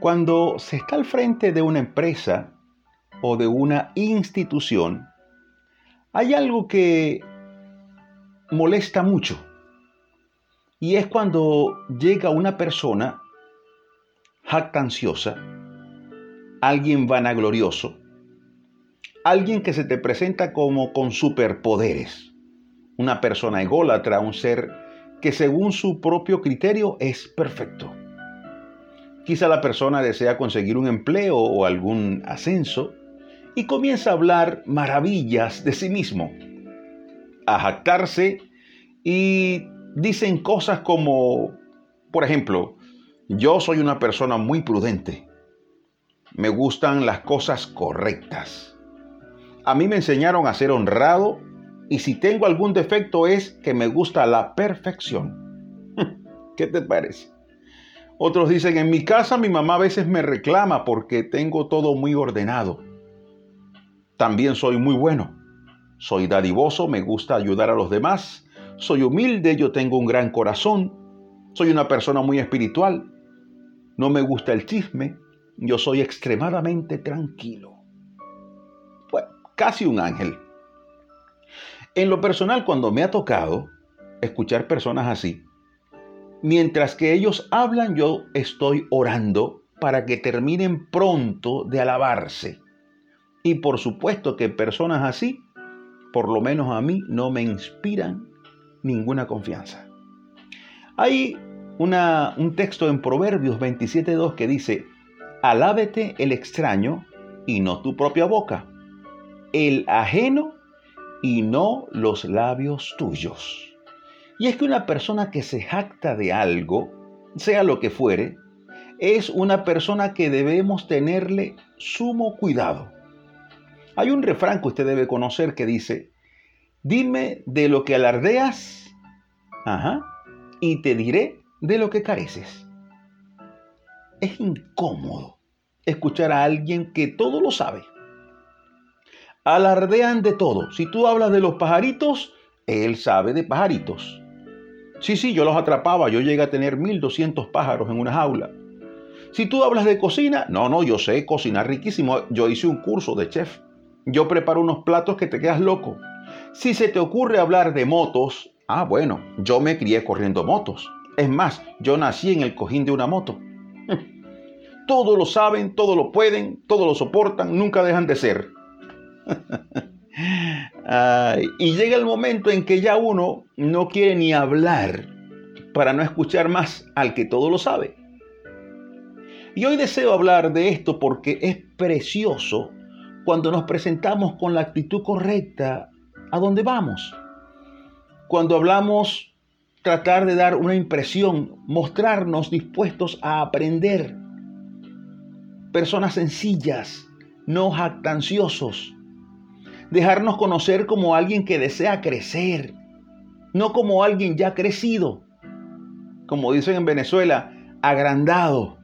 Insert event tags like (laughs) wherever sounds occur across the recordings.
Cuando se está al frente de una empresa o de una institución, hay algo que molesta mucho. Y es cuando llega una persona jactanciosa, alguien vanaglorioso, alguien que se te presenta como con superpoderes, una persona ególatra, un ser que según su propio criterio es perfecto. Quizá la persona desea conseguir un empleo o algún ascenso y comienza a hablar maravillas de sí mismo, a jactarse y dicen cosas como, por ejemplo, yo soy una persona muy prudente, me gustan las cosas correctas, a mí me enseñaron a ser honrado y si tengo algún defecto es que me gusta la perfección. (laughs) ¿Qué te parece? Otros dicen, en mi casa mi mamá a veces me reclama porque tengo todo muy ordenado. También soy muy bueno. Soy dadivoso, me gusta ayudar a los demás. Soy humilde, yo tengo un gran corazón. Soy una persona muy espiritual. No me gusta el chisme. Yo soy extremadamente tranquilo. Pues casi un ángel. En lo personal, cuando me ha tocado escuchar personas así, mientras que ellos hablan, yo estoy orando para que terminen pronto de alabarse y por supuesto que personas así, por lo menos a mí, no me inspiran ninguna confianza. Hay una, un texto en Proverbios 27.2 que dice, alábete el extraño y no tu propia boca, el ajeno y no los labios tuyos. Y es que una persona que se jacta de algo, sea lo que fuere, es una persona que debemos tenerle sumo cuidado hay un refrán que usted debe conocer que dice, dime de lo que alardeas, ajá, y te diré de lo que careces. Es incómodo escuchar a alguien que todo lo sabe. Alardean de todo. Si tú hablas de los pajaritos, él sabe de pajaritos. Sí, sí, yo los atrapaba, yo llegué a tener 1200 pájaros en una jaula. Si tú hablas de cocina, no, no, yo sé cocinar riquísimo, yo hice un curso de chef. Yo preparo unos platos que te quedas loco. Si se te ocurre hablar de motos, ah, bueno, yo me crié corriendo motos. Es más, yo nací en el cojín de una moto. (laughs) Todo lo saben, todo lo pueden, todo lo soportan, nunca dejan de ser. (laughs) y llega el momento en que ya uno no quiere ni hablar para no escuchar más al que todo lo sabe. Y hoy deseo hablar de esto porque es precioso cuando nos presentamos con la actitud correcta a dónde vamos. Cuando hablamos, tratar de dar una impresión, mostrarnos dispuestos a aprender. Personas sencillas, no jactanciosos. Dejarnos conocer como alguien que desea crecer, no como alguien ya crecido. Como dicen en Venezuela, agrandado.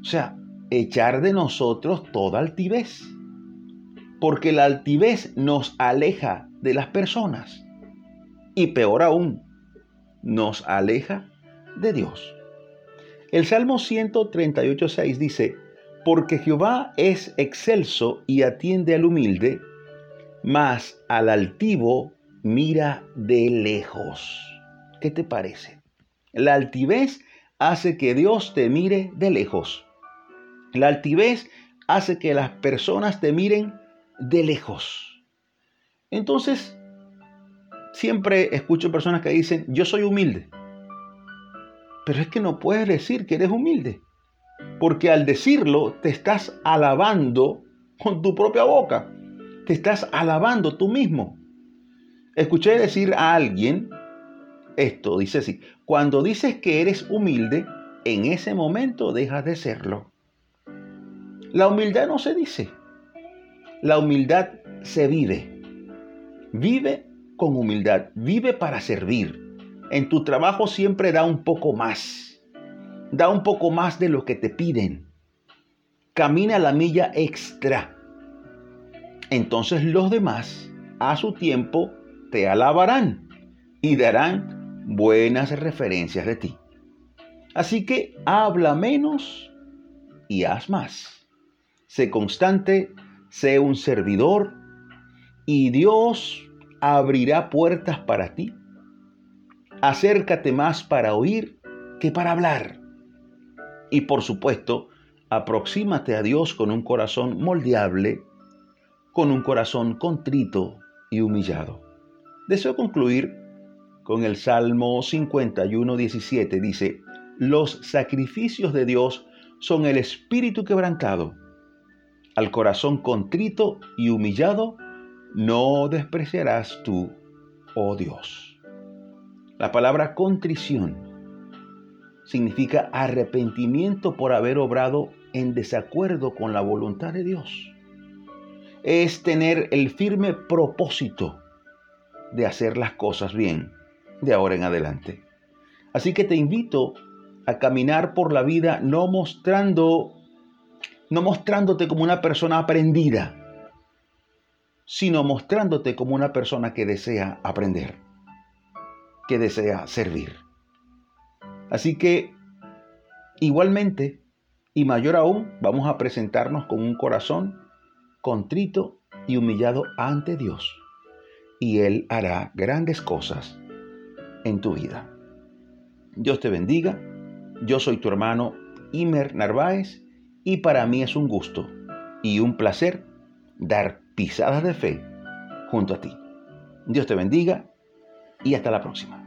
O sea, echar de nosotros toda altivez, porque la altivez nos aleja de las personas y peor aún, nos aleja de Dios. El Salmo 138.6 dice, porque Jehová es excelso y atiende al humilde, mas al altivo mira de lejos. ¿Qué te parece? La altivez hace que Dios te mire de lejos. La altivez hace que las personas te miren de lejos. Entonces, siempre escucho personas que dicen, yo soy humilde. Pero es que no puedes decir que eres humilde. Porque al decirlo, te estás alabando con tu propia boca. Te estás alabando tú mismo. Escuché decir a alguien esto, dice así, cuando dices que eres humilde, en ese momento dejas de serlo. La humildad no se dice. La humildad se vive. Vive con humildad. Vive para servir. En tu trabajo siempre da un poco más. Da un poco más de lo que te piden. Camina la milla extra. Entonces los demás, a su tiempo, te alabarán y darán buenas referencias de ti. Así que habla menos y haz más. Sé constante, sé un servidor y Dios abrirá puertas para ti. Acércate más para oír que para hablar. Y por supuesto, aproxímate a Dios con un corazón moldeable, con un corazón contrito y humillado. Deseo concluir con el Salmo 51, 17. Dice, los sacrificios de Dios son el espíritu quebrantado. Al corazón contrito y humillado, no despreciarás tú, oh Dios. La palabra contrición significa arrepentimiento por haber obrado en desacuerdo con la voluntad de Dios. Es tener el firme propósito de hacer las cosas bien de ahora en adelante. Así que te invito a caminar por la vida no mostrando no mostrándote como una persona aprendida, sino mostrándote como una persona que desea aprender, que desea servir. Así que igualmente y mayor aún, vamos a presentarnos con un corazón contrito y humillado ante Dios y Él hará grandes cosas en tu vida. Dios te bendiga. Yo soy tu hermano Imer Narváez y para mí es un gusto y un placer dar pisadas de fe junto a ti. Dios te bendiga y hasta la próxima.